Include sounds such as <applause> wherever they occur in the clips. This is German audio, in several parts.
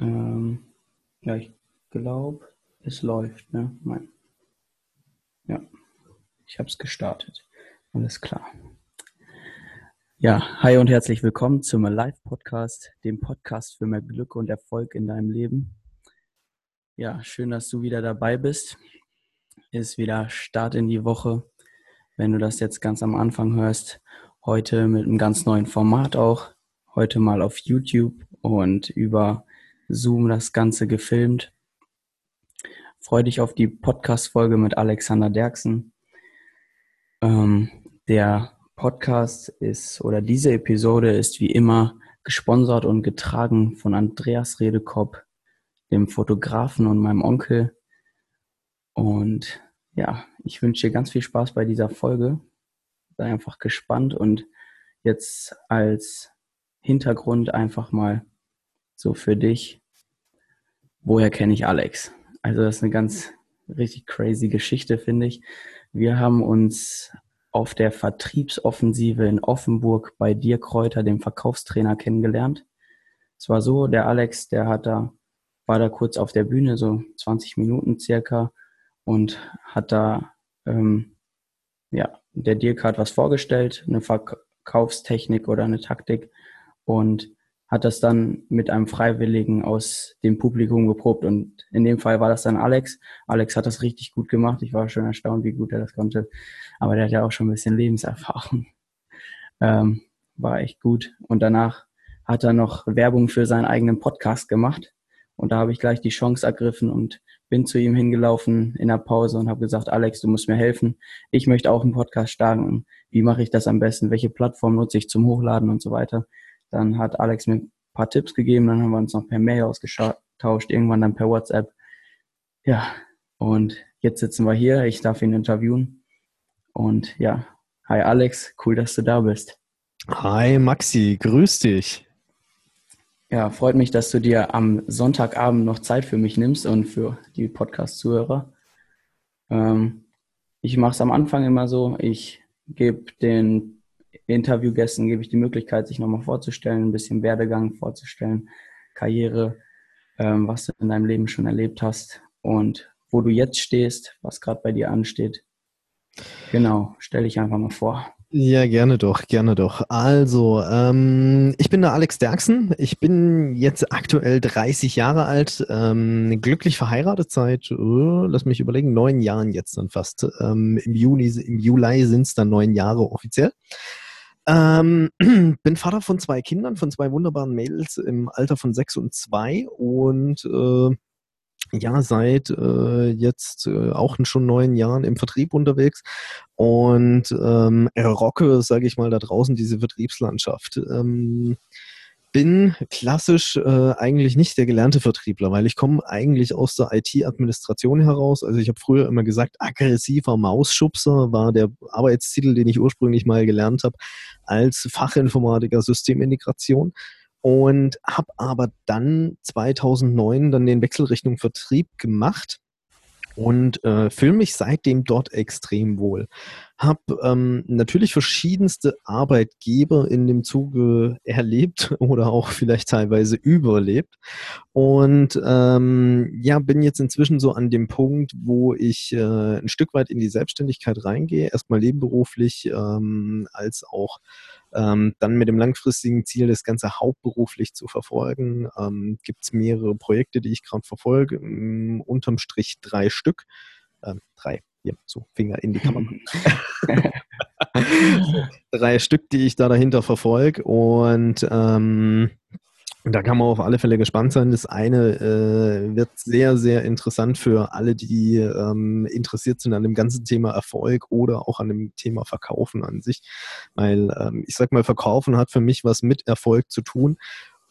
Ähm, ja, ich glaube, es läuft. Ne? Mein, ja, ich habe es gestartet. Alles klar. Ja, hi und herzlich willkommen zum Live Podcast, dem Podcast für mehr Glück und Erfolg in deinem Leben. Ja, schön, dass du wieder dabei bist. Ist wieder Start in die Woche. Wenn du das jetzt ganz am Anfang hörst, heute mit einem ganz neuen Format auch. Heute mal auf YouTube und über Zoom das Ganze gefilmt. Freue dich auf die Podcast-Folge mit Alexander Derksen. Ähm, der Podcast ist oder diese Episode ist wie immer gesponsert und getragen von Andreas Redekopp, dem Fotografen und meinem Onkel. Und ja, ich wünsche dir ganz viel Spaß bei dieser Folge. Sei einfach gespannt und jetzt als Hintergrund einfach mal so für dich, woher kenne ich Alex? Also das ist eine ganz richtig crazy Geschichte, finde ich. Wir haben uns auf der Vertriebsoffensive in Offenburg bei Dir Kräuter, dem Verkaufstrainer, kennengelernt. Es war so, der Alex, der hat da, war da kurz auf der Bühne, so 20 Minuten circa, und hat da, ähm, ja, der Dirk hat was vorgestellt, eine Verkaufstechnik oder eine Taktik und hat das dann mit einem Freiwilligen aus dem Publikum geprobt. Und in dem Fall war das dann Alex. Alex hat das richtig gut gemacht. Ich war schon erstaunt, wie gut er das konnte. Aber der hat ja auch schon ein bisschen Lebenserfahrung. <laughs> Ähm, war echt gut. Und danach hat er noch Werbung für seinen eigenen Podcast gemacht. Und da habe ich gleich die Chance ergriffen und bin zu ihm hingelaufen in der Pause und habe gesagt, Alex, du musst mir helfen. Ich möchte auch einen Podcast starten. Wie mache ich das am besten? Welche Plattform nutze ich zum Hochladen und so weiter? Dann hat Alex mir ein paar Tipps gegeben, dann haben wir uns noch per Mail ausgetauscht, irgendwann dann per WhatsApp. Ja, und jetzt sitzen wir hier, ich darf ihn interviewen. Und ja, hi Alex, cool, dass du da bist. Hi Maxi, grüß dich. Ja, freut mich, dass du dir am Sonntagabend noch Zeit für mich nimmst und für die Podcast-Zuhörer. Ähm, ich mache es am Anfang immer so, ich gebe den Interviewgästen gebe ich die Möglichkeit, sich nochmal vorzustellen, ein bisschen Werdegang vorzustellen, Karriere, ähm, was du in deinem Leben schon erlebt hast und wo du jetzt stehst, was gerade bei dir ansteht. Genau, stell dich einfach mal vor. Ja, gerne doch, gerne doch. Also, ähm, ich bin der Alex Derksen. Ich bin jetzt aktuell 30 Jahre alt, ähm, glücklich verheiratet seit, uh, lass mich überlegen, neun Jahren jetzt dann fast. Ähm, Im Juni, im Juli sind es dann neun Jahre offiziell. Ähm, <clears throat> bin Vater von zwei Kindern, von zwei wunderbaren Mädels im Alter von sechs und zwei und äh, ja, seit äh, jetzt äh, auch schon neun Jahren im Vertrieb unterwegs und ähm, rocke, sage ich mal, da draußen diese Vertriebslandschaft. Ähm, bin klassisch äh, eigentlich nicht der gelernte Vertriebler, weil ich komme eigentlich aus der IT-Administration heraus. Also ich habe früher immer gesagt, aggressiver Mausschubser war der Arbeitstitel, den ich ursprünglich mal gelernt habe als Fachinformatiker Systemintegration und habe aber dann 2009 dann den Wechsel Richtung Vertrieb gemacht und äh, fühle mich seitdem dort extrem wohl. Hab ähm, natürlich verschiedenste Arbeitgeber in dem Zuge erlebt <laughs> oder auch vielleicht teilweise überlebt und ähm, ja, bin jetzt inzwischen so an dem Punkt, wo ich äh, ein Stück weit in die Selbstständigkeit reingehe, erstmal nebenberuflich ähm, als auch ähm, dann mit dem langfristigen Ziel, das Ganze hauptberuflich zu verfolgen, ähm, gibt es mehrere Projekte, die ich gerade verfolge. Ähm, unterm Strich drei Stück. Ähm, drei, ja, so Finger in die Kamera. <laughs> <laughs> so, drei Stück, die ich da dahinter verfolge. Und ähm, da kann man auf alle Fälle gespannt sein. Das eine äh, wird sehr, sehr interessant für alle, die ähm, interessiert sind an dem ganzen Thema Erfolg oder auch an dem Thema Verkaufen an sich. Weil ähm, ich sag mal, Verkaufen hat für mich was mit Erfolg zu tun.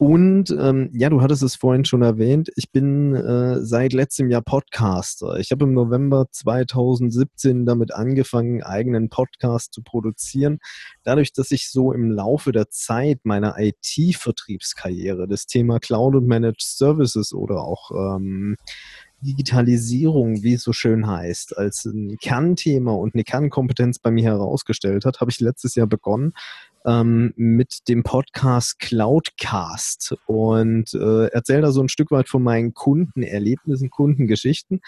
Und ähm, ja, du hattest es vorhin schon erwähnt, ich bin äh, seit letztem Jahr Podcaster. Ich habe im November 2017 damit angefangen, eigenen Podcast zu produzieren. Dadurch, dass ich so im Laufe der Zeit meiner IT-Vertriebskarriere das Thema Cloud und Managed Services oder auch ähm, Digitalisierung, wie es so schön heißt, als ein Kernthema und eine Kernkompetenz bei mir herausgestellt hat, habe ich letztes Jahr begonnen, ähm, mit dem Podcast Cloudcast und äh, erzähle da so ein Stück weit von meinen Kundenerlebnissen, Kundengeschichten.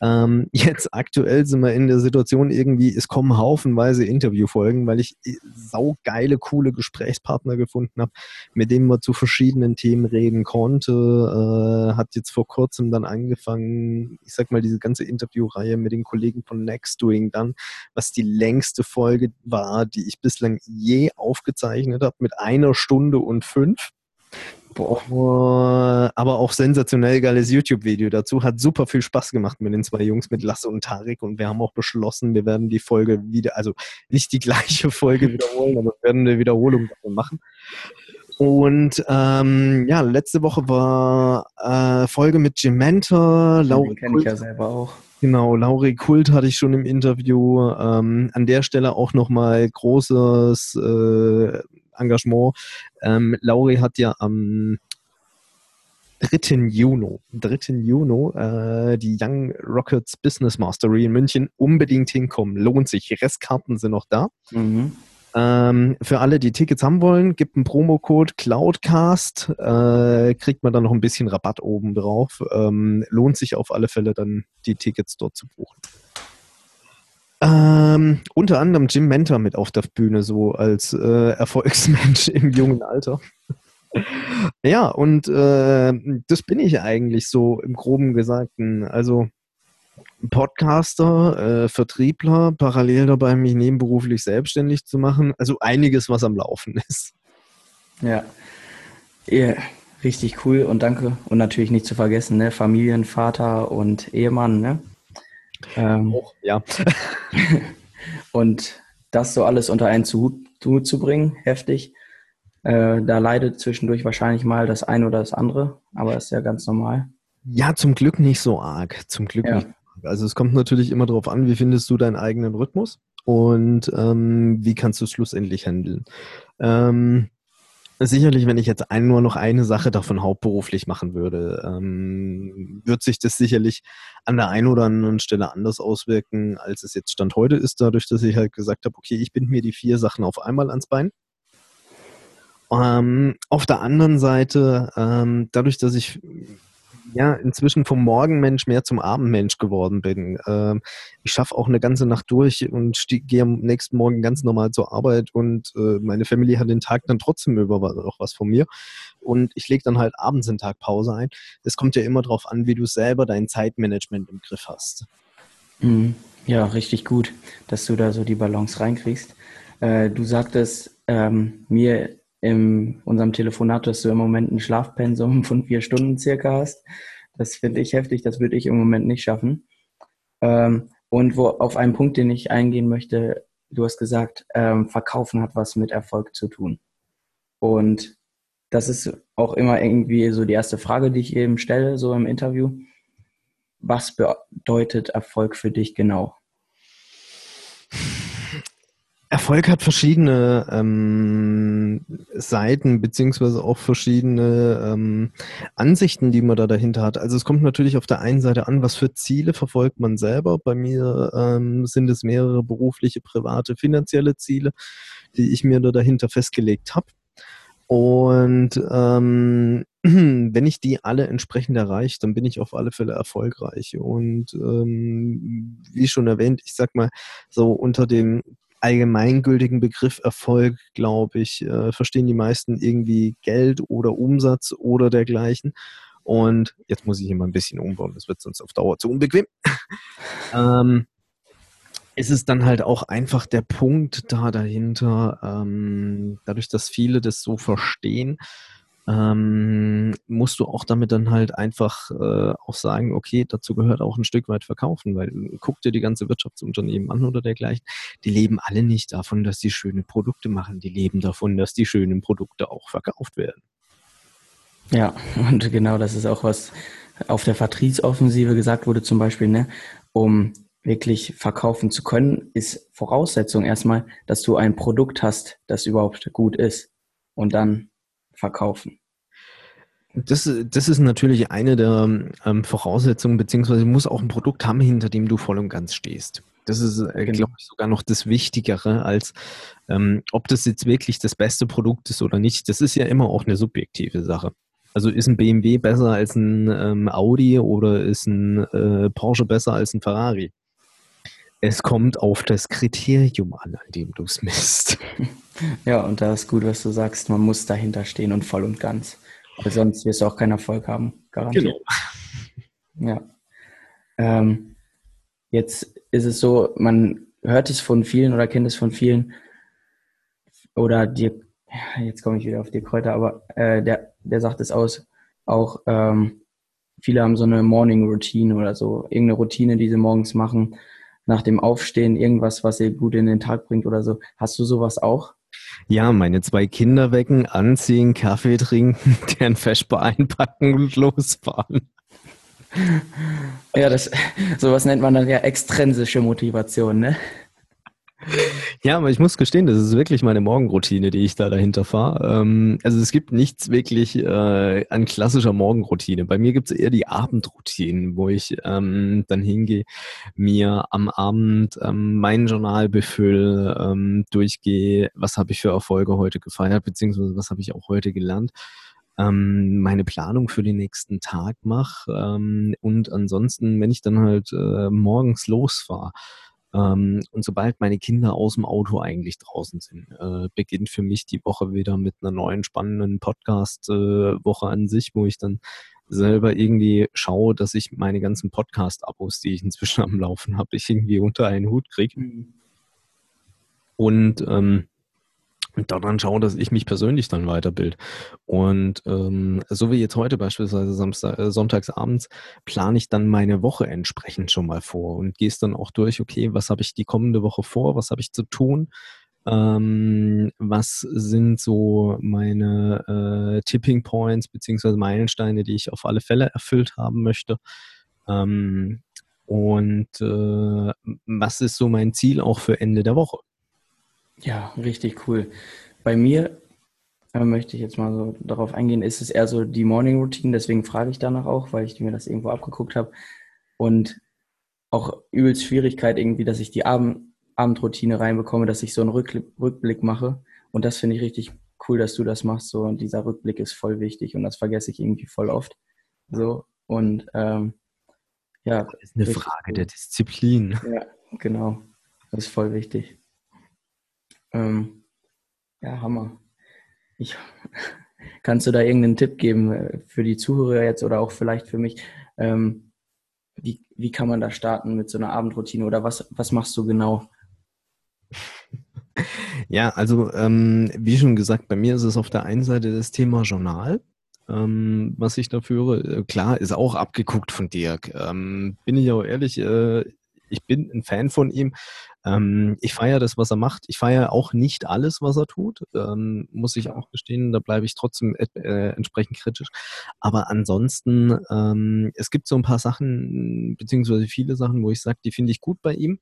Ähm, <laughs> jetzt aktuell sind wir in der Situation irgendwie, es kommen haufenweise Interviewfolgen, weil ich äh, saugeile, coole Gesprächspartner gefunden habe, mit denen man zu verschiedenen Themen reden konnte. Äh, hat jetzt vor kurzem dann angefangen, ich sag mal, diese ganze Interviewreihe mit den Kollegen von Next Doing dann, was die längste Folge war, die ich bislang je aufgezeichnet habe, mit einer Stunde und fünf. Boah, aber auch sensationell geiles YouTube-Video dazu. Hat super viel Spaß gemacht mit den zwei Jungs, mit Lasse und Tarik. Und wir haben auch beschlossen, wir werden die Folge wieder, also nicht die <laughs> gleiche Folge wiederholen, aber wir werden eine Wiederholung davon machen. Und ähm, ja, letzte Woche war äh, Folge mit Mentor. Den kenne ich ja selber auch. Genau, Lauri Kult hatte ich schon im Interview. Ähm, an der Stelle auch nochmal großes äh, Engagement. Ähm, Lauri hat ja am 3. Juni, 3. Juni äh, die Young Rockets Business Mastery in München unbedingt hinkommen. Lohnt sich. Restkarten sind noch da. Mhm. Ähm, für alle, die Tickets haben wollen, gibt einen Promocode Cloudcast, äh, kriegt man dann noch ein bisschen Rabatt oben drauf. Ähm, lohnt sich auf alle Fälle dann die Tickets dort zu buchen. Ähm, unter anderem Jim Mentor mit auf der Bühne, so als äh, Erfolgsmensch <laughs> im jungen Alter. <laughs> ja, und äh, das bin ich eigentlich so im groben Gesagten. Also Podcaster, äh, Vertriebler, parallel dabei mich nebenberuflich selbstständig zu machen. Also einiges, was am Laufen ist. Ja. Yeah. Richtig cool und danke. Und natürlich nicht zu vergessen, ne? Familienvater und Ehemann, ne? Ähm, oh, ja. <laughs> und das so alles unter einen Hut, Hut zu bringen, heftig. Äh, da leidet zwischendurch wahrscheinlich mal das eine oder das andere, aber ist ja ganz normal. Ja, zum Glück nicht so arg. Zum Glück ja. nicht. Also es kommt natürlich immer darauf an, wie findest du deinen eigenen Rhythmus und ähm, wie kannst du es schlussendlich handeln. Ähm, Sicherlich, wenn ich jetzt ein, nur noch eine Sache davon hauptberuflich machen würde, ähm, wird sich das sicherlich an der einen oder anderen Stelle anders auswirken, als es jetzt Stand heute ist, dadurch, dass ich halt gesagt habe, okay, ich binde mir die vier Sachen auf einmal ans Bein. Ähm, auf der anderen Seite, ähm, dadurch, dass ich ja inzwischen vom Morgenmensch mehr zum Abendmensch geworden bin. Ähm, ich schaffe auch eine ganze Nacht durch und gehe am nächsten Morgen ganz normal zur Arbeit und äh, meine Familie hat den Tag dann trotzdem über noch was von mir. Und ich lege dann halt abends den Tag Pause ein. Es kommt ja immer darauf an, wie du selber dein Zeitmanagement im Griff hast. Mhm. Ja, richtig gut, dass du da so die Balance reinkriegst. Äh, du sagtest ähm, mir in unserem Telefonat, dass du im Moment ein Schlafpensum <laughs> von vier Stunden circa hast. Das finde ich heftig, das würde ich im Moment nicht schaffen. Ähm, und wo auf einen Punkt, den ich eingehen möchte, du hast gesagt, ähm, Verkaufen hat was mit Erfolg zu tun. Und das ist auch immer irgendwie so die erste Frage, die ich eben stelle, so im Interview. Was bedeutet Erfolg für dich genau? <laughs> Erfolg hat verschiedene ähm, Seiten beziehungsweise auch verschiedene ähm, Ansichten, die man da dahinter hat. Also es kommt natürlich auf der einen Seite an, was für Ziele verfolgt man selber. Bei mir ähm, sind es mehrere berufliche, private, finanzielle Ziele, die ich mir da dahinter festgelegt habe. Und ähm, <clears throat> wenn ich die alle entsprechend erreiche, dann bin ich auf alle Fälle erfolgreich. Und ähm, wie schon erwähnt, ich sag mal, so unter dem allgemeingültigen Begriff Erfolg, glaube ich, äh, verstehen die meisten irgendwie Geld oder Umsatz oder dergleichen. Und jetzt muss ich hier mal ein bisschen umbauen, das wird sonst auf Dauer zu unbequem. <laughs> ähm, ist es dann halt auch einfach der Punkt da dahinter, ähm, dadurch, dass viele das so verstehen, ähm, musst du auch damit dann halt einfach äh, auch sagen, okay, dazu gehört auch ein Stück weit verkaufen, weil guck dir die ganze Wirtschaftsunternehmen an oder dergleichen, die leben alle nicht davon, dass die schöne Produkte machen, die leben davon, dass die schönen Produkte auch verkauft werden. Ja, und genau das ist auch was auf der Vertriebsoffensive gesagt wurde, zum Beispiel, ne, um wirklich verkaufen zu können, ist Voraussetzung erstmal, dass du ein Produkt hast, das überhaupt gut ist. Und dann verkaufen? Das, das ist natürlich eine der ähm, Voraussetzungen, beziehungsweise du musst auch ein Produkt haben, hinter dem du voll und ganz stehst. Das ist, äh, genau. glaube ich, sogar noch das Wichtigere, als ähm, ob das jetzt wirklich das beste Produkt ist oder nicht. Das ist ja immer auch eine subjektive Sache. Also ist ein BMW besser als ein ähm, Audi oder ist ein äh, Porsche besser als ein Ferrari? Es kommt auf das Kriterium an, an dem du es misst. <laughs> Ja, und da ist gut, was du sagst. Man muss dahinter stehen und voll und ganz. Weil sonst wirst du auch keinen Erfolg haben, garantiert. Genau. <laughs> Ja. Ähm, jetzt ist es so, man hört es von vielen oder kennt es von vielen. Oder dir, jetzt komme ich wieder auf die Kräuter, aber äh, der, der sagt es aus, auch ähm, viele haben so eine Morning Routine oder so, irgendeine Routine, die sie morgens machen, nach dem Aufstehen, irgendwas, was sie gut in den Tag bringt oder so. Hast du sowas auch? Ja, meine zwei Kinder wecken, anziehen, Kaffee trinken, <laughs> deren Vesper einpacken und losfahren. Ja, das, sowas nennt man dann ja extrinsische Motivation, ne? Ja, aber ich muss gestehen, das ist wirklich meine Morgenroutine, die ich da dahinter fahre. Ähm, also es gibt nichts wirklich äh, an klassischer Morgenroutine. Bei mir gibt es eher die Abendroutinen, wo ich ähm, dann hingehe, mir am Abend ähm, mein Journal befülle, ähm, durchgehe, was habe ich für Erfolge heute gefeiert, beziehungsweise was habe ich auch heute gelernt ähm, meine Planung für den nächsten Tag mache ähm, und ansonsten, wenn ich dann halt äh, morgens losfahre, ähm, und sobald meine Kinder aus dem Auto eigentlich draußen sind, äh, beginnt für mich die Woche wieder mit einer neuen spannenden Podcast-Woche äh, an sich, wo ich dann selber irgendwie schaue, dass ich meine ganzen Podcast-Abos, die ich inzwischen <laughs> am Laufen habe, ich irgendwie unter einen Hut kriege. Mhm. Und ähm, und daran schauen, dass ich mich persönlich dann weiterbild. Und ähm, so wie jetzt heute beispielsweise Samstag, äh, sonntagsabends, plane ich dann meine Woche entsprechend schon mal vor und gehe es dann auch durch, okay, was habe ich die kommende Woche vor, was habe ich zu tun, ähm, was sind so meine äh, Tipping Points beziehungsweise Meilensteine, die ich auf alle Fälle erfüllt haben möchte. Ähm, und äh, was ist so mein Ziel auch für Ende der Woche? Ja, richtig cool. Bei mir äh, möchte ich jetzt mal so darauf eingehen, ist es eher so die Morning Routine, deswegen frage ich danach auch, weil ich mir das irgendwo abgeguckt habe. Und auch übelst Schwierigkeit irgendwie, dass ich die Abend Abendroutine reinbekomme, dass ich so einen Rück Rückblick mache. Und das finde ich richtig cool, dass du das machst. So, und dieser Rückblick ist voll wichtig und das vergesse ich irgendwie voll oft. So, und ähm, ja. Das ist eine Frage cool. der Disziplin. Ja, genau. Das ist voll wichtig. Ähm, ja, Hammer. Ich, <laughs> kannst du da irgendeinen Tipp geben äh, für die Zuhörer jetzt oder auch vielleicht für mich? Ähm, wie, wie kann man da starten mit so einer Abendroutine oder was, was machst du genau? <laughs> Ja, also ähm, wie schon gesagt, bei mir ist es auf der einen Seite das Thema Journal, ähm, was ich da führe. Äh, klar, ist auch abgeguckt von Dirk. Ähm, bin ich auch ehrlich, äh, ich bin ein Fan von ihm. Ähm, ich feiere das, was er macht. Ich feiere auch nicht alles, was er tut, ähm, muss ich auch gestehen. Da bleibe ich trotzdem äh, entsprechend kritisch. Aber ansonsten, ähm, es gibt so ein paar Sachen, beziehungsweise viele Sachen, wo ich sage, die finde ich gut bei ihm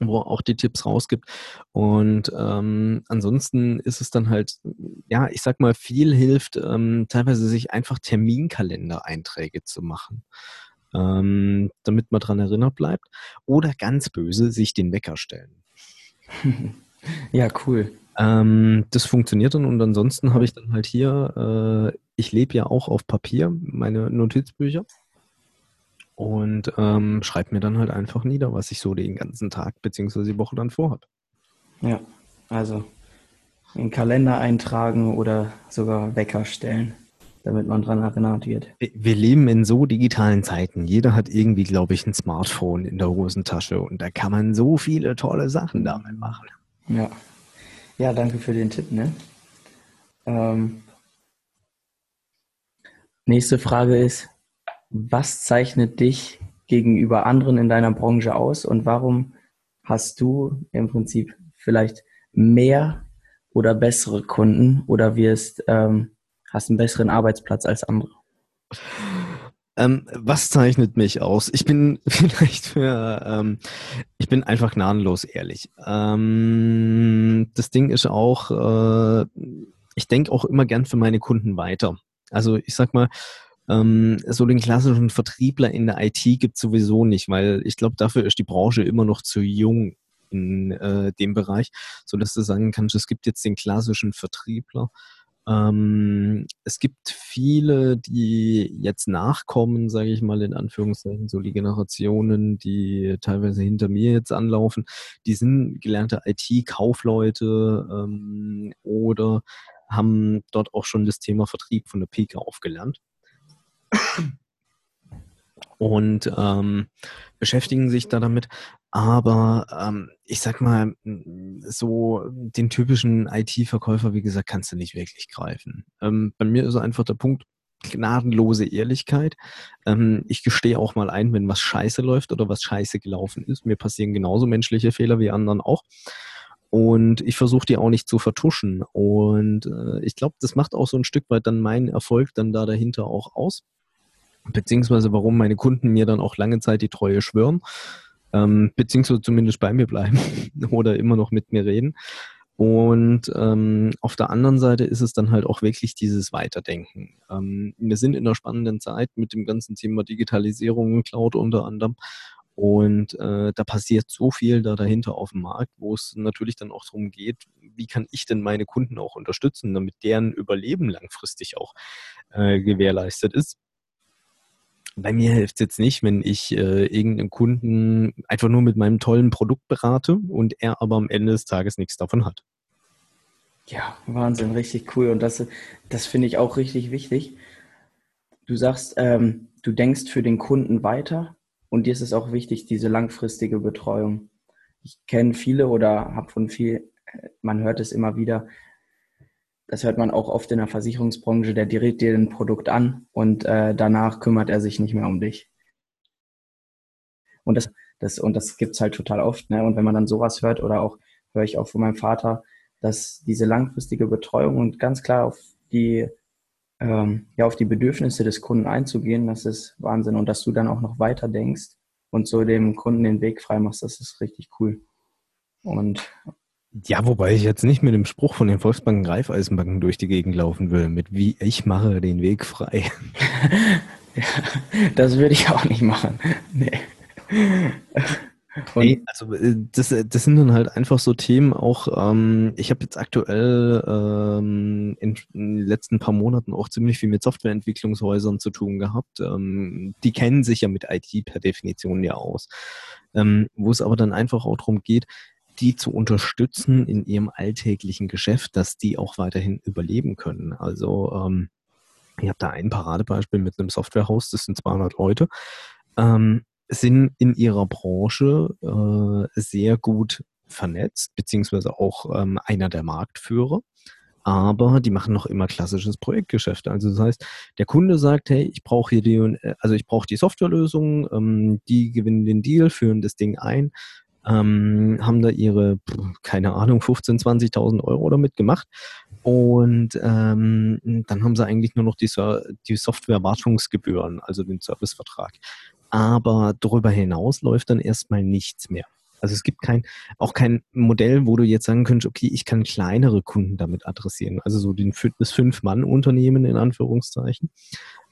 wo er auch die Tipps rausgibt. Und ähm, ansonsten ist es dann halt, ja, ich sag mal, viel hilft, ähm, teilweise sich einfach Terminkalender-Einträge zu machen ähm, damit man daran erinnert bleibt. Oder ganz böse, sich den Wecker stellen. <laughs> ja, cool. Ähm, das funktioniert dann und ansonsten habe ich dann halt hier, äh, ich lebe ja auch auf Papier, meine Notizbücher und ähm, schreibe mir dann halt einfach nieder, was ich so den ganzen Tag bzw. die Woche dann vorhabe. Ja, also in den Kalender eintragen oder sogar Wecker stellen damit man dran erinnert wird. Wir leben in so digitalen Zeiten. Jeder hat irgendwie, glaube ich, ein Smartphone in der Hosentasche und da kann man so viele tolle Sachen damit machen. Ja. Ja, danke für den Tipp, ne? Ähm, nächste Frage ist, was zeichnet dich gegenüber anderen in deiner Branche aus und warum hast du im Prinzip vielleicht mehr oder bessere Kunden oder wirst ähm, hast einen besseren Arbeitsplatz als andere? Ähm, was zeichnet mich aus? Ich bin <laughs> vielleicht für, ähm, ich bin einfach gnadenlos ehrlich. Ähm, das Ding ist auch, äh, ich denke auch immer gern für meine Kunden weiter. Also ich sag mal, Ähm, so den klassischen Vertriebler in der IT gibt es sowieso nicht, weil ich glaube, dafür ist die Branche immer noch zu jung in äh, dem Bereich, sodass du sagen kannst, es gibt jetzt den klassischen Vertriebler. Ähm, es gibt viele, die jetzt nachkommen, sage ich mal in Anführungszeichen, so die Generationen, die teilweise hinter mir jetzt anlaufen, die sind gelernte IT-Kaufleute ähm, oder haben dort auch schon das Thema Vertrieb von der Pike aufgelernt <coughs> und ähm, beschäftigen sich da damit. Aber ähm, ich sag mal, so den typischen IT-Verkäufer, wie gesagt, kannst du nicht wirklich greifen. Ähm, bei mir ist einfach der Punkt, gnadenlose Ehrlichkeit. Ähm, ich gestehe auch mal ein, wenn was scheiße läuft oder was scheiße gelaufen ist. Mir passieren genauso menschliche Fehler wie anderen auch. Und ich versuche die auch nicht zu vertuschen. Und äh, ich glaube, das macht auch so ein Stück weit dann meinen Erfolg dann da dahinter auch aus beziehungsweise warum meine Kunden mir dann auch lange Zeit die Treue schwören, ähm, beziehungsweise zumindest bei mir bleiben <laughs> oder immer noch mit mir reden. Und ähm, auf der anderen Seite ist es dann halt auch wirklich dieses Weiterdenken. Ähm, wir sind in einer spannenden Zeit mit dem ganzen Thema Digitalisierung, Cloud unter anderem. Und äh, da passiert so viel da dahinter auf dem Markt, wo es natürlich dann auch darum geht, wie kann ich denn meine Kunden auch unterstützen, damit deren Überleben langfristig auch äh, gewährleistet ist. Bei mir hilft es jetzt nicht, wenn ich äh, irgendeinen Kunden einfach nur mit meinem tollen Produkt berate und er aber am Ende des Tages nichts davon hat. Ja, Wahnsinn, richtig cool. Und das, das finde ich auch richtig wichtig. Du sagst, ähm, du denkst für den Kunden weiter und dir ist es auch wichtig, diese langfristige Betreuung. Ich kenne viele oder habe von viel, man hört es immer wieder, das hört man auch oft in der Versicherungsbranche, der direkt dir ein Produkt an und äh, danach kümmert er sich nicht mehr um dich. Und das, das, und das gibt's halt total oft. Ne? Und wenn man dann sowas hört oder auch höre ich auch von meinem Vater, dass diese langfristige Betreuung und ganz klar auf die, ähm, ja, auf die Bedürfnisse des Kunden einzugehen, das ist Wahnsinn. Und dass du dann auch noch weiter denkst und so dem Kunden den Weg frei machst, das ist richtig cool. Und ja, wobei ich jetzt nicht mit dem Spruch von den Volksbanken Reifeisenbanken durch die Gegend laufen will, mit wie ich mache den Weg frei. ja, <laughs> das würde ich auch nicht machen. Nee. Nee, also äh, das, das sind dann halt einfach so Themen auch, ähm, ich habe jetzt aktuell ähm, in, in, den letzten paar Monaten auch ziemlich viel mit Softwareentwicklungshäusern zu tun gehabt. Ähm, die kennen sich ja mit IT per Definition ja aus. Ähm, wo es aber dann einfach auch darum geht, die zu unterstützen in ihrem alltäglichen Geschäft, dass die auch weiterhin überleben können. Also ähm, ich habe da ein Paradebeispiel mit einem Softwarehaus, das sind 200 Leute, ähm, sind in ihrer Branche äh, sehr gut vernetzt, beziehungsweise auch ähm, einer der Marktführer. Aber die machen noch immer klassisches Projektgeschäft. Also das heißt, der Kunde sagt, hey, ich brauche hier die, äh, also ich brauche die Softwarelösung, ähm, die gewinnen den Deal, führen das Ding ein, ähm, haben da ihre, keine Ahnung, 15.000, 20.000 Euro damit gemacht. Und ähm, dann haben sie eigentlich nur noch die, die Software-Wartungsgebühren, also den Servicevertrag. Aber darüber hinaus läuft dann erstmal nichts mehr. Also es gibt kein, auch kein Modell, wo du jetzt sagen könntest, okay, ich kann kleinere Kunden damit adressieren. Also so den, das Fünf-Mann-Unternehmen in Anführungszeichen.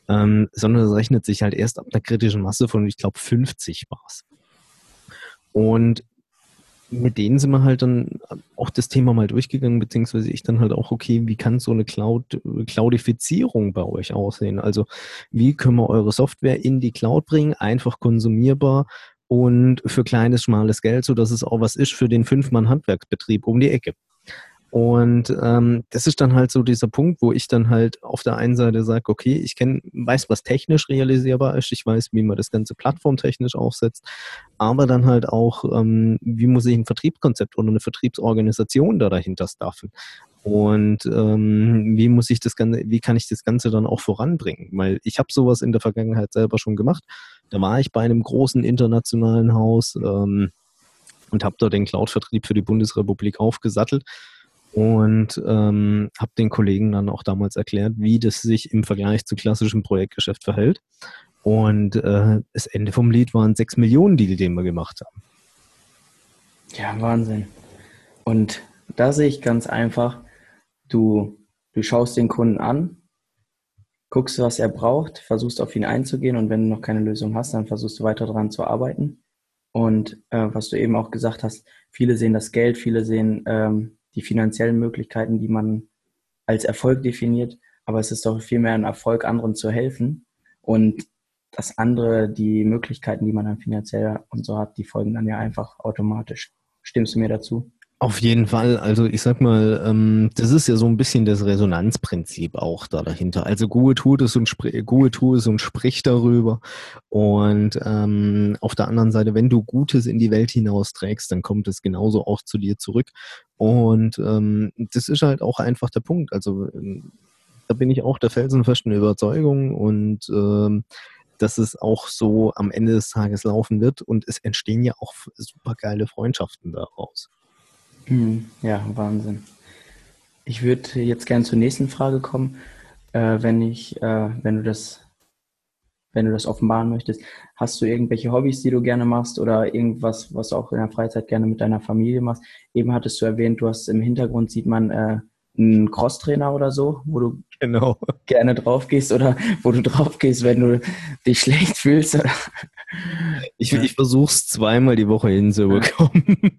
Ähm, sondern es rechnet sich halt erst ab einer kritischen Masse von, ich glaube, 50 war es. Und mit denen sind wir halt dann auch das Thema mal durchgegangen, beziehungsweise ich dann halt auch, okay, wie kann so eine Cloud, Cloudifizierung bei euch aussehen? Also wie können wir eure Software in die Cloud bringen, einfach konsumierbar und für kleines, schmales Geld, sodass es auch was ist für den Fünf-Mann-Handwerksbetrieb um die Ecke. Und ähm, das ist dann halt so dieser Punkt, wo ich dann halt auf der einen Seite sage, okay, ich kenn, weiß, was technisch realisierbar ist, ich weiß, wie man das Ganze plattformtechnisch aufsetzt, aber dann halt auch, ähm, wie muss ich ein Vertriebskonzept oder eine Vertriebsorganisation da dahinter staffen? Und ähm, wie muss ich das Ganze, wie kann ich das Ganze dann auch voranbringen? Weil ich habe sowas in der Vergangenheit selber schon gemacht. Da war ich bei einem großen internationalen Haus ähm, und habe dort den Cloud-Vertrieb für die Bundesrepublik aufgesattelt und ähm, habe den Kollegen dann auch damals erklärt, wie das sich im Vergleich zu klassischem Projektgeschäft verhält. Und äh, das Ende vom Lied waren 6 Millionen Deal, den wir gemacht haben. Ja, Wahnsinn. Und da sehe ich ganz einfach, du, du schaust den Kunden an, guckst was er braucht, versuchst auf ihn einzugehen und wenn du noch keine Lösung hast, dann versuchst du weiter daran zu arbeiten. Und äh, was du eben auch gesagt hast, viele sehen das Geld, viele sehen ähm, die finanziellen Möglichkeiten, die man als Erfolg definiert, aber es ist doch vielmehr ein Erfolg, anderen zu helfen. Und das andere, die Möglichkeiten, die man dann finanziell und so hat, die folgen dann ja einfach automatisch. Stimmst du mir dazu? Auf jeden Fall. Also ich sag mal, ähm, das ist ja so ein bisschen das Resonanzprinzip auch da dahinter. Also Google tut es und Google tut es und spricht darüber. Und ähm, auf der anderen Seite, wenn du Gutes in die Welt hinausträgst, dann kommt es genauso auch zu dir zurück. Und ähm, das ist halt auch einfach der Punkt. Also ähm, da bin ich auch der felsenfesten Überzeugung und ähm, dass es auch so am Ende des Tages laufen wird und es entstehen ja auch super geile Freundschaften daraus. Hm, ja, Wahnsinn. Ich würde jetzt gerne zur nächsten Frage kommen, äh, wenn ich, äh, wenn du das, wenn du das offenbaren möchtest. Hast du irgendwelche Hobbys, die du gerne machst oder irgendwas, was du auch in der Freizeit gerne mit deiner Familie machst? Eben hattest du erwähnt, du hast im Hintergrund sieht man äh, einen Crosstrainer oder so, wo du genau. <laughs> gerne drauf gehst oder wo du drauf gehst, wenn du dich schlecht fühlst. Oder? Ich, ich versuche es zweimal die Woche hinzubekommen.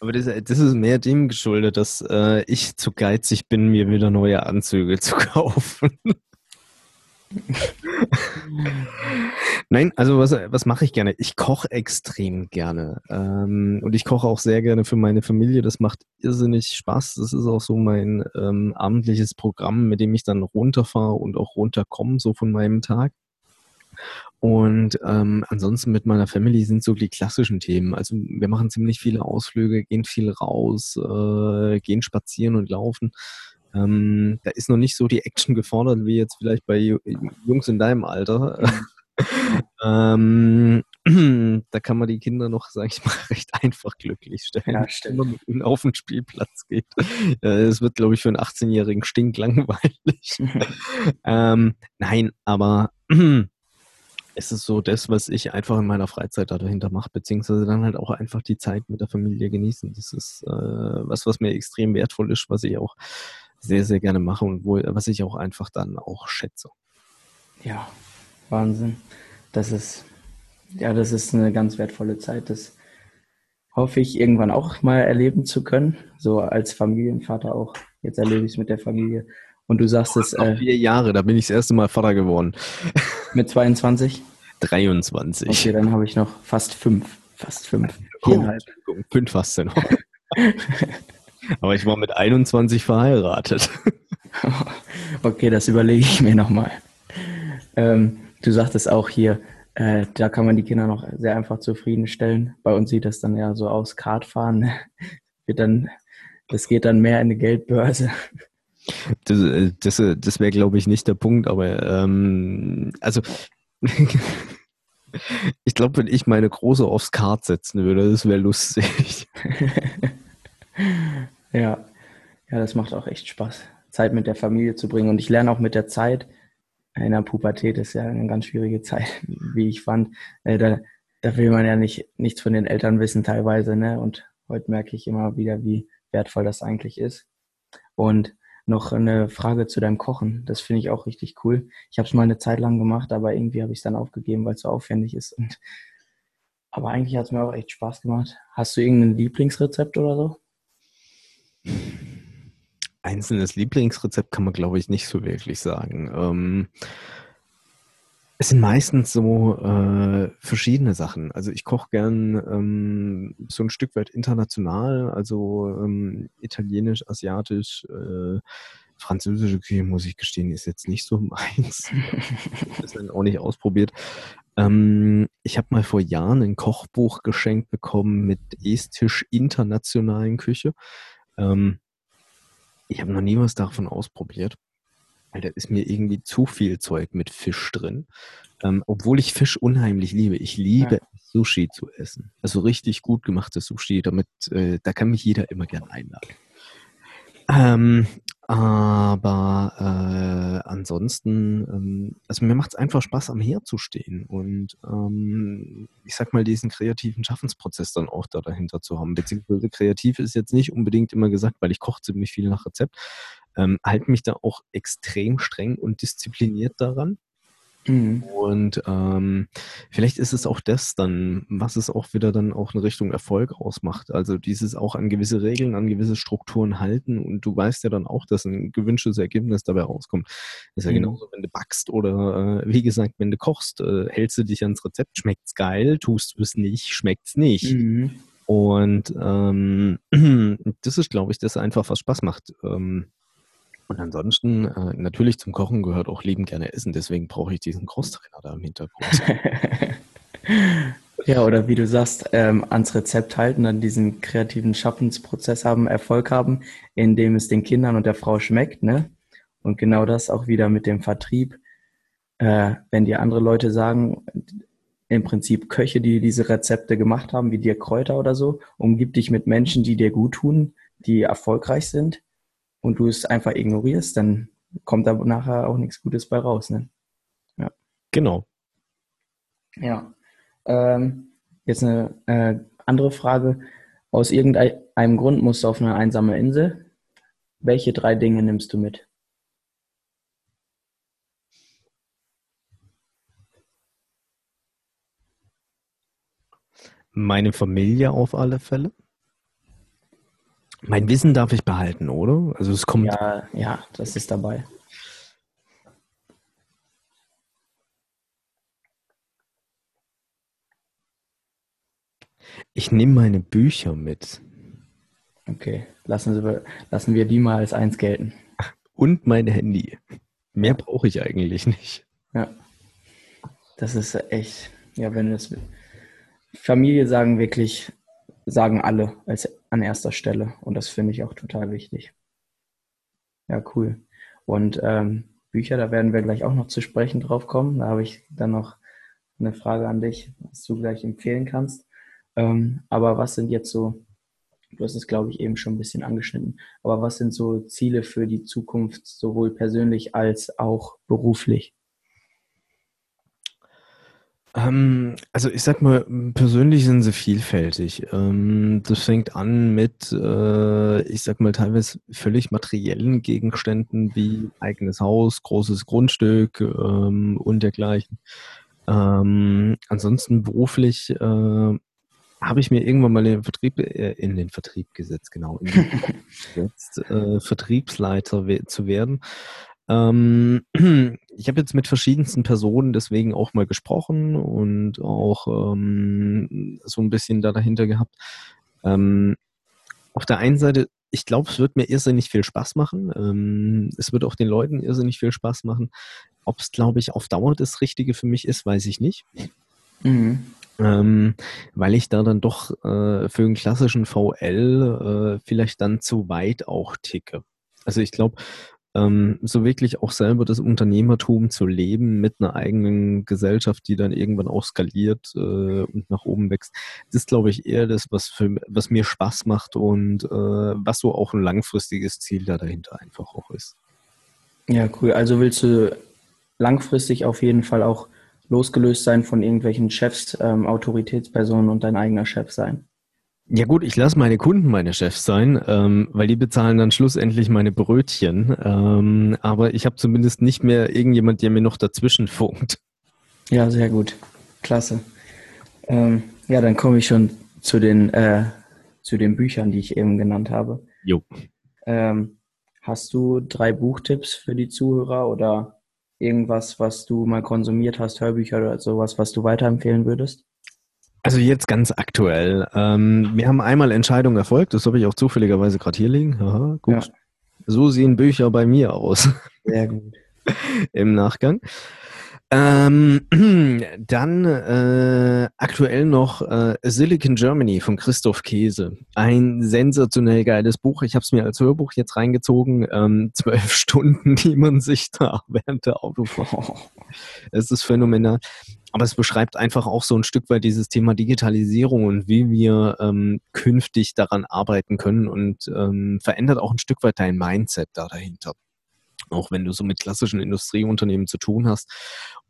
Aber das, das, ist mehr dem geschuldet, dass äh, ich zu geizig bin, mir wieder neue Anzüge <laughs> zu kaufen. Nein, also was, was mache ich gerne? Ich koche extrem gerne. Ähm, und ich koche auch sehr gerne für meine Familie. Das macht irrsinnig Spaß. Das ist auch so mein ähm, abendliches Programm, mit dem ich dann runterfahre und auch runterkomme, so von meinem Tag. Und ähm, ansonsten mit meiner Family sind so die klassischen Themen. Also wir machen ziemlich viele Ausflüge, gehen viel raus, äh, gehen spazieren und laufen. Ähm, da ist noch nicht so die Action gefordert, wie jetzt vielleicht bei Jungs in deinem Alter. <laughs> ähm, <clears throat> da kann man die Kinder noch, sag ich mal, <laughs> recht einfach glücklich stellen. Ja, stimmt. Wenn man auf den Spielplatz geht. Es wird, glaube ich, für einen 18-Jährigen stinklangweilig. <laughs> ähm, nein, aber <clears throat> es ist so das, was ich einfach in meiner Freizeit dahinter mache, beziehungsweise dann halt auch einfach die Zeit mit der Familie genießen. Das ist äh, was, was mir extrem wertvoll ist, was ich auch sehr, sehr gerne mache und wo, was ich auch einfach dann auch schätze. Ja, Wahnsinn. Das ist, ja, das ist eine ganz wertvolle Zeit. Das hoffe ich irgendwann auch mal erleben zu können. So als Familienvater auch. Jetzt erlebe ich es mit der Familie. Und du sagst es. Äh, vier Jahre, da bin ich das erste Mal Vater geworden. Mit 22? 23. <laughs> Okay, dann habe ich noch fast fünf. Fast fünf. Viereinhalb. Oh, fünf hast du noch. <laughs> Aber ich war mit 21 verheiratet. <laughs> okay, das überlege ich mir nochmal. Ähm, du sagtest auch hier, äh, da kann man die Kinder noch sehr einfach zufriedenstellen. Bei uns sieht das dann ja so aus, Kartfahren wird dann, das geht dann mehr in eine Geldbörse. Das, äh, das, äh, das wäre, glaube ich, nicht der Punkt, aber ähm, also <laughs> ich glaube, wenn ich meine Große aufs Kart setzen würde, das wäre lustig. <laughs> ja. ja, das macht auch echt Spaß, Zeit mit der Familie zu bringen. Und ich lerne auch mit der Zeit, in der Pubertät ist ja eine ganz schwierige Zeit, wie ich fand. Äh, da, da will man ja nicht nichts von den Eltern wissen teilweise, ne? Und heute merke ich immer wieder, wie wertvoll das eigentlich ist. Und noch eine Frage zu deinem Kochen. Das finde ich auch richtig cool. Ich habe es mal eine Zeit lang gemacht, aber irgendwie habe ich es dann aufgegeben, weil es so aufwendig ist. Und, <laughs> aber eigentlich hat es mir auch echt Spaß gemacht. Hast du irgendein Lieblingsrezept oder so? Einzelnes Lieblingsrezept kann man, glaube ich, nicht so wirklich sagen. Ähm, es sind meistens so äh, verschiedene Sachen. Also ich koche gern ähm, so ein Stück weit international, also ähm, italienisch, asiatisch, äh, französische Küche, muss ich gestehen, ist jetzt nicht so <laughs> meins. das dann auch nicht ausprobiert. Ähm, ich habe mal vor Jahren ein Kochbuch geschenkt bekommen mit estisch internationalen Küche. Ähm, ich habe noch nie was davon ausprobiert. Alter, ist mir irgendwie zu viel Zeug mit Fisch drin. Ähm, obwohl ich Fisch unheimlich liebe. Ich liebe ja. Sushi zu essen. Also richtig gut gemachtes Sushi, damit, äh, da kann mich jeder immer gern einladen. Ähm, aber äh, ansonsten, ähm, also mir macht es einfach Spaß, am Herd zu stehen und ähm, ich sag mal, diesen kreativen Schaffensprozess dann auch da dahinter zu haben. Beziehungsweise kreativ ist jetzt nicht unbedingt immer gesagt, weil ich koche ziemlich viel nach Rezept, ähm, halte mich da auch extrem streng und diszipliniert daran. Mhm. Und ähm, vielleicht ist es auch das dann, was es auch wieder dann auch in Richtung Erfolg ausmacht. Also dieses auch an gewisse Regeln, an gewisse Strukturen halten und du weißt ja dann auch, dass ein gewünschtes Ergebnis dabei rauskommt. Das ist ja mhm. genauso, wenn du backst oder äh, wie gesagt, wenn du kochst, äh, hältst du dich ans Rezept, schmeckt's geil, tust du es nicht, schmeckt's nicht. Mhm. Und ähm, <clears throat> das ist, glaube ich, das einfach, was Spaß macht. Ähm, und ansonsten, äh, natürlich zum Kochen gehört auch lieben gerne Essen, deswegen brauche ich diesen Crosstrainer da im Hintergrund. <laughs> ja, oder wie du sagst, ähm, ans Rezept halten, dann diesen kreativen Schaffensprozess haben, Erfolg haben, indem es den Kindern und der Frau schmeckt, ne? Und genau das auch wieder mit dem Vertrieb. Äh, wenn dir andere Leute sagen, im Prinzip Köche, die diese Rezepte gemacht haben, wie dir Kräuter oder so, umgib dich mit Menschen, die dir gut tun, die erfolgreich sind und du es einfach ignorierst, dann kommt da nachher auch nichts Gutes bei raus. Ne? Ja. Genau. Ja. Ähm, jetzt eine äh, andere Frage. Aus irgendeinem Grund musst du auf eine einsame Insel. Welche drei Dinge nimmst du mit? Meine Familie auf alle Fälle. Mein Wissen darf ich behalten, oder? Also es kommt. Ja, ja, das ist dabei. Ich nehme meine Bücher mit. Okay, lassen, Sie, lassen wir die mal als eins gelten. Und mein Handy. Mehr brauche ich eigentlich nicht. Ja. Das ist echt, ja, wenn es Familie sagen wirklich, sagen alle als an erster Stelle. Und das finde ich auch total wichtig. Ja, cool. Und ähm, Bücher, da werden wir gleich auch noch zu sprechen drauf kommen. Da habe ich dann noch eine Frage an dich, was du gleich empfehlen kannst. Ähm, aber was sind jetzt so, du hast es, glaube ich, eben schon ein bisschen angeschnitten, aber was sind so Ziele für die Zukunft, sowohl persönlich als auch beruflich? Ähm, also ich sag mal, persönlich sind sie vielfältig. Ähm, das fängt an mit, äh, ich sag mal, teilweise völlig materiellen Gegenständen wie eigenes Haus, großes Grundstück ähm, und dergleichen. Ähm, ansonsten beruflich äh, habe ich mir irgendwann mal in den Vertrieb, äh, in den Vertrieb gesetzt, genau, in den gesetzt, <laughs> äh, Vertriebsleiter we zu werden. Ähm, <clears throat> ich habe jetzt mit verschiedensten Personen deswegen auch mal gesprochen und auch ähm, so ein bisschen da dahinter gehabt. Ähm, auf der einen Seite, ich glaube, es wird mir irrsinnig viel Spaß machen. Ähm, es wird auch den Leuten irrsinnig viel Spaß machen. Ob es, glaube ich, auf Dauer das Richtige für mich ist, weiß ich nicht. Mhm. Ähm, weil ich da dann doch äh, für einen klassischen VL äh, vielleicht dann zu weit auch ticke. Also ich glaube, ähm, so wirklich auch selber das Unternehmertum zu leben mit einer eigenen Gesellschaft, die dann irgendwann auch skaliert äh, und nach oben wächst. Das ist, glaube ich, eher das, was, für, was mir Spaß macht und äh, was so auch ein langfristiges Ziel da dahinter einfach auch ist. Ja, cool. Also willst du langfristig auf jeden Fall auch losgelöst sein von irgendwelchen Chefs, ähm, Autoritätspersonen und dein eigener Chef sein? Ja gut, ich lasse meine Kunden meine Chefs sein, ähm, weil die bezahlen dann schlussendlich meine Brötchen. Ähm, aber ich habe zumindest nicht mehr irgendjemand, der mir noch dazwischen funkt. Ja, sehr gut. Klasse. Ähm, ja, dann komme ich schon zu den, äh, zu den Büchern, die ich eben genannt habe. Jo. Ähm, hast du drei Buchtipps für die Zuhörer oder irgendwas, was du mal konsumiert hast, Hörbücher oder sowas, was du weiterempfehlen würdest? Also jetzt ganz aktuell. Ähm, wir haben einmal Entscheidungen erfolgt, das habe ich auch zufälligerweise gerade hier liegen. Aha, gut. Ja. So sehen Bücher bei mir aus. Sehr gut. <laughs> Im Nachgang. Ähm, <clears throat> dann äh, aktuell noch äh, Silicon Germany von Christoph Käse. Ein sensationell geiles Buch. Ich habe es mir als Hörbuch jetzt reingezogen. Ähm, zwölf <laughs> Stunden, die man sich da <laughs> während der Autofahrt. Es ist phänomenal. Aber es beschreibt einfach auch so ein Stück weit dieses Thema Digitalisierung und wie wir ähm, künftig daran arbeiten können und ähm, verändert auch ein Stück weit dein Mindset da dahinter auch wenn du so mit klassischen Industrieunternehmen zu tun hast.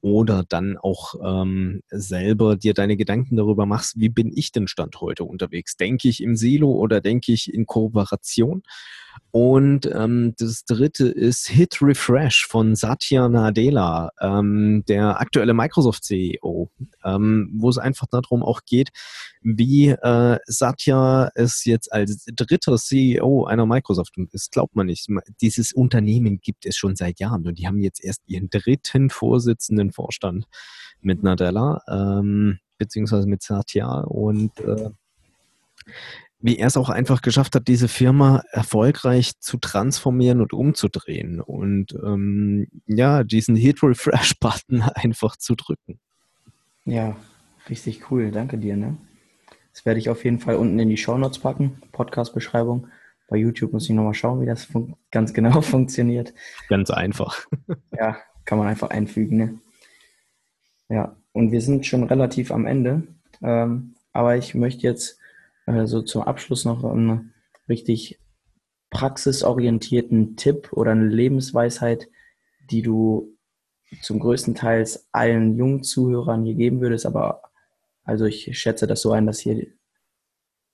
Oder dann auch ähm, selber dir deine Gedanken darüber machst, wie bin ich denn Stand heute unterwegs? Denke ich im Silo oder denke ich in Kooperation? Und ähm, das dritte ist Hit Refresh von Satya Nadella, ähm, der aktuelle Microsoft CEO, ähm, wo es einfach darum auch geht, wie äh, Satya es jetzt als dritter CEO einer Microsoft, und das glaubt man nicht, dieses Unternehmen gibt es schon seit Jahren und die haben jetzt erst ihren dritten Vorsitzenden Vorstand mit Nadella, ähm, beziehungsweise mit Satya und äh, wie er es auch einfach geschafft hat, diese Firma erfolgreich zu transformieren und umzudrehen und ähm, ja, diesen Hit Refresh <laughs> Button einfach zu drücken. Ja, richtig cool, danke dir. Ne? Das werde ich auf jeden Fall unten in die Show Notes packen, Podcast-Beschreibung. Bei YouTube muss ich nochmal schauen, wie das ganz genau <laughs> funktioniert. Ganz einfach. <laughs> ja, kann man einfach einfügen. Ne? Ja, und wir sind schon relativ am Ende. Ähm, aber ich möchte jetzt äh, so zum Abschluss noch einen richtig praxisorientierten Tipp oder eine Lebensweisheit, die du zum größten Teil allen jungen Zuhörern hier geben würdest, aber also ich schätze das so ein, dass hier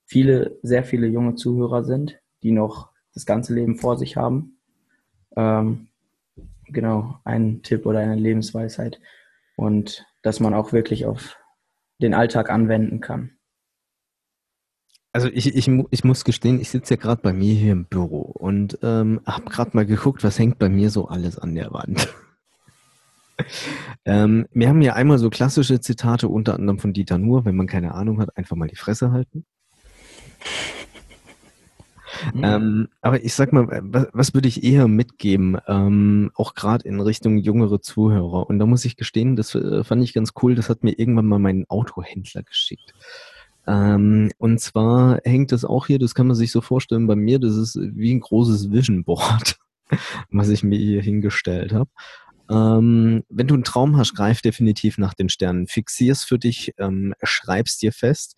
viele, sehr viele junge Zuhörer sind, die noch das ganze Leben vor sich haben. Ähm, genau, ein Tipp oder eine Lebensweisheit und dass man auch wirklich auf den Alltag anwenden kann. Also ich, ich, ich muss gestehen, ich sitze ja gerade bei mir hier im Büro und ähm, habe gerade mal geguckt, was hängt bei mir so alles an der Wand. <laughs> ähm, wir haben ja einmal so klassische Zitate, unter anderem von Dieter Nuhr, wenn man keine Ahnung hat, einfach mal die Fresse halten. Mhm. Ähm, aber ich sag mal, was, was würde ich eher mitgeben, ähm, auch gerade in Richtung jüngere Zuhörer? Und da muss ich gestehen, das äh, fand ich ganz cool, das hat mir irgendwann mal mein Autohändler geschickt. Ähm, und zwar hängt das auch hier, das kann man sich so vorstellen bei mir, das ist wie ein großes Vision Board, <laughs> was ich mir hier hingestellt habe. Ähm, wenn du einen Traum hast, greif definitiv nach den Sternen. Fixier's für dich, ähm, schreib's dir fest.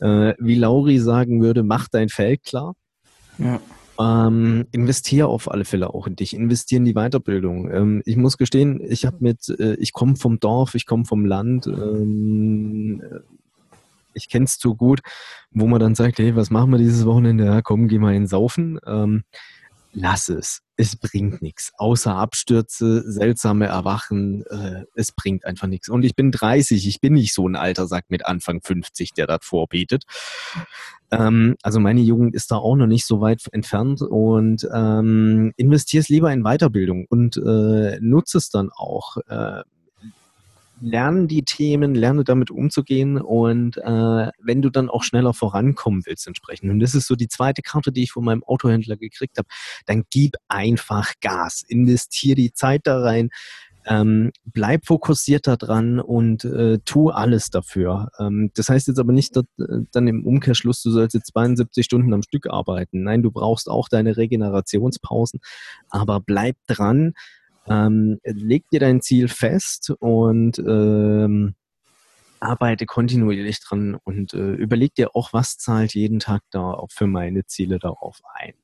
Äh, wie Lauri sagen würde, mach dein Feld klar. Ja. Ähm, investier auf alle Fälle auch in dich, investier in die Weiterbildung. Ähm, ich muss gestehen, ich habe mit, äh, ich komme vom Dorf, ich komme vom Land, ähm, ich kenne es zu gut, wo man dann sagt, hey, was machen wir dieses Wochenende? Ja, komm, geh mal in Saufen. Ähm, lass es. Es bringt nichts. Außer Abstürze, seltsame Erwachen, äh, es bringt einfach nichts. Und ich bin 30, ich bin nicht so ein alter Sack mit Anfang 50, der das vorbietet. Ähm, also meine Jugend ist da auch noch nicht so weit entfernt und ähm, investier es lieber in Weiterbildung und äh, nutze es dann auch. Äh, lerne die Themen, lerne damit umzugehen und äh, wenn du dann auch schneller vorankommen willst entsprechend, und das ist so die zweite Karte, die ich von meinem Autohändler gekriegt habe, dann gib einfach Gas, investier die Zeit da rein, ähm, bleib fokussiert da dran und äh, tu alles dafür. Ähm, das heißt jetzt aber nicht, dass, äh, dann im Umkehrschluss, du sollst jetzt 72 Stunden am Stück arbeiten. Nein, du brauchst auch deine Regenerationspausen, aber bleib dran, ähm, leg dir dein Ziel fest und ähm, arbeite kontinuierlich dran und äh, überleg dir auch, was zahlt jeden Tag da auch für meine Ziele darauf ein.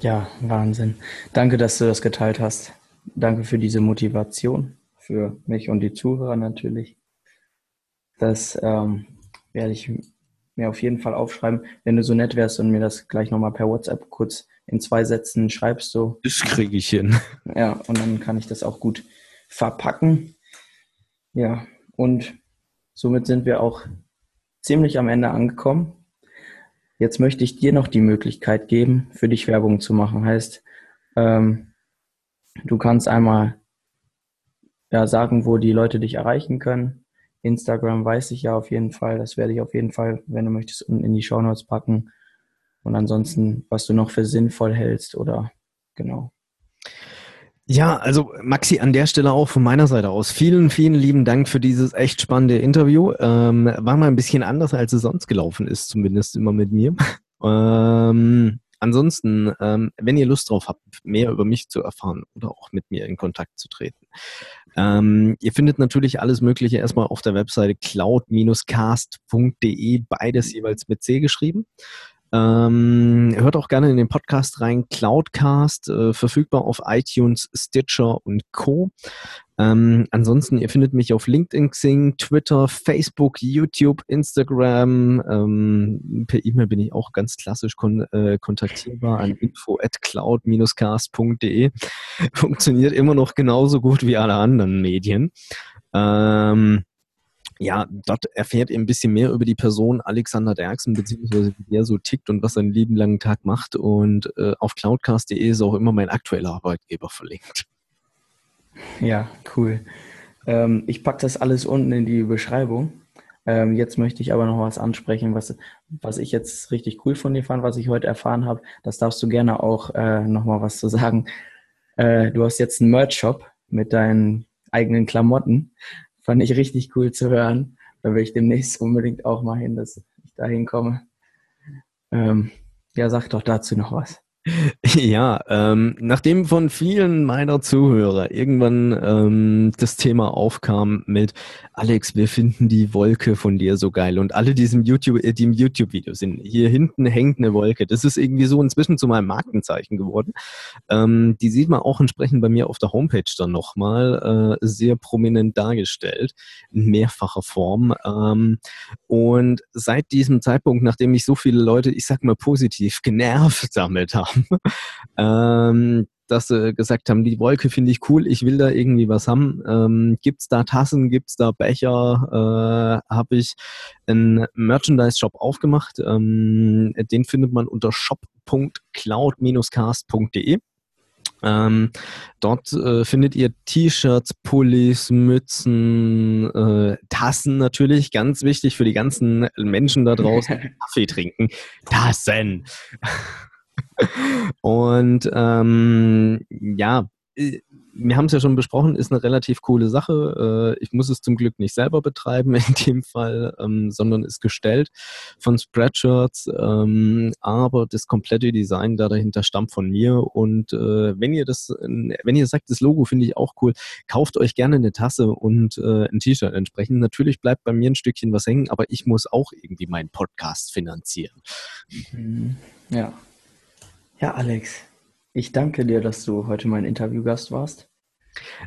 Ja, Wahnsinn. Danke, dass du das geteilt hast. Danke für diese Motivation, für mich und die Zuhörer natürlich. Das ähm, werde ich mir auf jeden Fall aufschreiben. Wenn du so nett wärst und mir das gleich nochmal per WhatsApp kurz in zwei Sätzen schreibst du. Das kriege ich hin. Ja, und dann kann ich das auch gut verpacken. Ja, und somit sind wir auch ziemlich am Ende angekommen. Jetzt möchte ich dir noch die Möglichkeit geben, für dich Werbung zu machen. Heißt, ähm, du kannst einmal ja, sagen, wo die Leute dich erreichen können. Instagram weiß ich ja auf jeden Fall. Das werde ich auf jeden Fall, wenn du möchtest, unten in die Show Notes packen. Und ansonsten, was du noch für sinnvoll hältst oder genau. Ja, also Maxi, an der Stelle auch von meiner Seite aus. Vielen, vielen lieben Dank für dieses echt spannende Interview. Ähm, war mal ein bisschen anders, als es sonst gelaufen ist, zumindest immer mit mir. <laughs> ähm, ansonsten, ähm, wenn ihr Lust drauf habt, mehr über mich zu erfahren oder auch mit mir in Kontakt zu treten. Ähm, ihr findet natürlich alles Mögliche erstmal auf der Webseite cloud-cast.de, beides jeweils mit C geschrieben. Ähm, hört auch gerne in den Podcast rein. Cloudcast, äh, verfügbar auf iTunes, Stitcher und Co. Ähm, ansonsten, ihr findet mich auf LinkedIn, Xing, Twitter, Facebook, YouTube, Instagram. Ähm, per E-Mail bin ich auch ganz klassisch kon äh, kontaktierbar an info at cloud-cast.de. Funktioniert immer noch genauso gut wie alle anderen Medien. Ähm, ja, dort erfährt ihr ein bisschen mehr über die Person Alexander Derksen, beziehungsweise wie der so tickt und was er einen lieben langen Tag macht. Und äh, auf cloudcast.de ist auch immer mein aktueller Arbeitgeber verlinkt. Ja, cool. Ähm, ich packe das alles unten in die Beschreibung. Ähm, jetzt möchte ich aber noch was ansprechen, was, was ich jetzt richtig cool von dir fand, was ich heute erfahren habe. Das darfst du gerne auch äh, nochmal was zu sagen. Äh, du hast jetzt einen Merch-Shop mit deinen eigenen Klamotten. Fand ich richtig cool zu hören. Da will ich demnächst unbedingt auch mal hin, dass ich da hinkomme. Ähm, ja, sag doch dazu noch was. Ja, ähm, nachdem von vielen meiner Zuhörer irgendwann ähm, das Thema aufkam mit Alex, wir finden die Wolke von dir so geil und alle diesem YouTube, äh, die im YouTube-Video sind. Hier hinten hängt eine Wolke. Das ist irgendwie so inzwischen zu meinem Markenzeichen geworden. Ähm, die sieht man auch entsprechend bei mir auf der Homepage dann nochmal äh, sehr prominent dargestellt, in mehrfacher Form. Ähm, und seit diesem Zeitpunkt, nachdem ich so viele Leute, ich sag mal positiv, genervt <laughs> damit habe, <laughs> ähm, dass sie gesagt haben, die Wolke finde ich cool, ich will da irgendwie was haben. Ähm, es da Tassen, gibt es da Becher? Äh, Habe ich einen Merchandise-Shop aufgemacht. Ähm, den findet man unter shop.cloud-cast.de. Ähm, dort äh, findet ihr T-Shirts, Pullis, Mützen, äh, Tassen natürlich, ganz wichtig für die ganzen Menschen da draußen, die <laughs> Kaffee trinken. Tassen! Und ähm, ja, äh, wir haben es ja schon besprochen, ist eine relativ coole Sache. Äh, ich muss es zum Glück nicht selber betreiben <laughs> in dem Fall, ähm, sondern ist gestellt von Spreadshirts. Ähm, aber das komplette Design da dahinter stammt von mir. Und äh, wenn ihr das, wenn ihr sagt, das Logo finde ich auch cool, kauft euch gerne eine Tasse und ein T-Shirt entsprechend. Natürlich bleibt bei mir ein Stückchen was hängen, aber ich muss auch irgendwie meinen Podcast finanzieren. Mhm. Ja, ja, Alex, ich danke dir, dass du heute mein Interviewgast warst.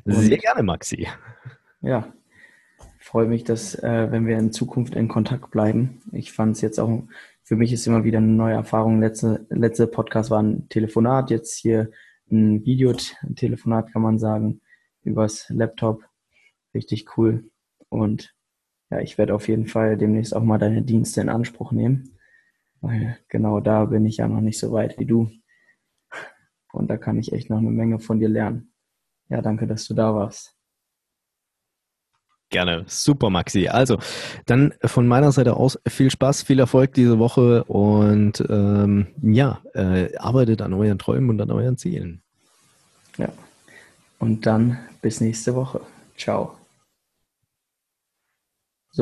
Und Sehr gerne, Maxi. Ja, freue mich, dass, äh, wenn wir in Zukunft in Kontakt bleiben. Ich fand es jetzt auch, für mich ist immer wieder eine neue Erfahrung. Letzte, letzte Podcast war ein Telefonat, jetzt hier ein Videotelefonat, kann man sagen, übers Laptop. Richtig cool. Und ja, ich werde auf jeden Fall demnächst auch mal deine Dienste in Anspruch nehmen, weil genau da bin ich ja noch nicht so weit wie du. Und da kann ich echt noch eine Menge von dir lernen. Ja, danke, dass du da warst. Gerne. Super, Maxi. Also, dann von meiner Seite aus viel Spaß, viel Erfolg diese Woche und ähm, ja, äh, arbeitet an euren Träumen und an euren Zielen. Ja. Und dann bis nächste Woche. Ciao.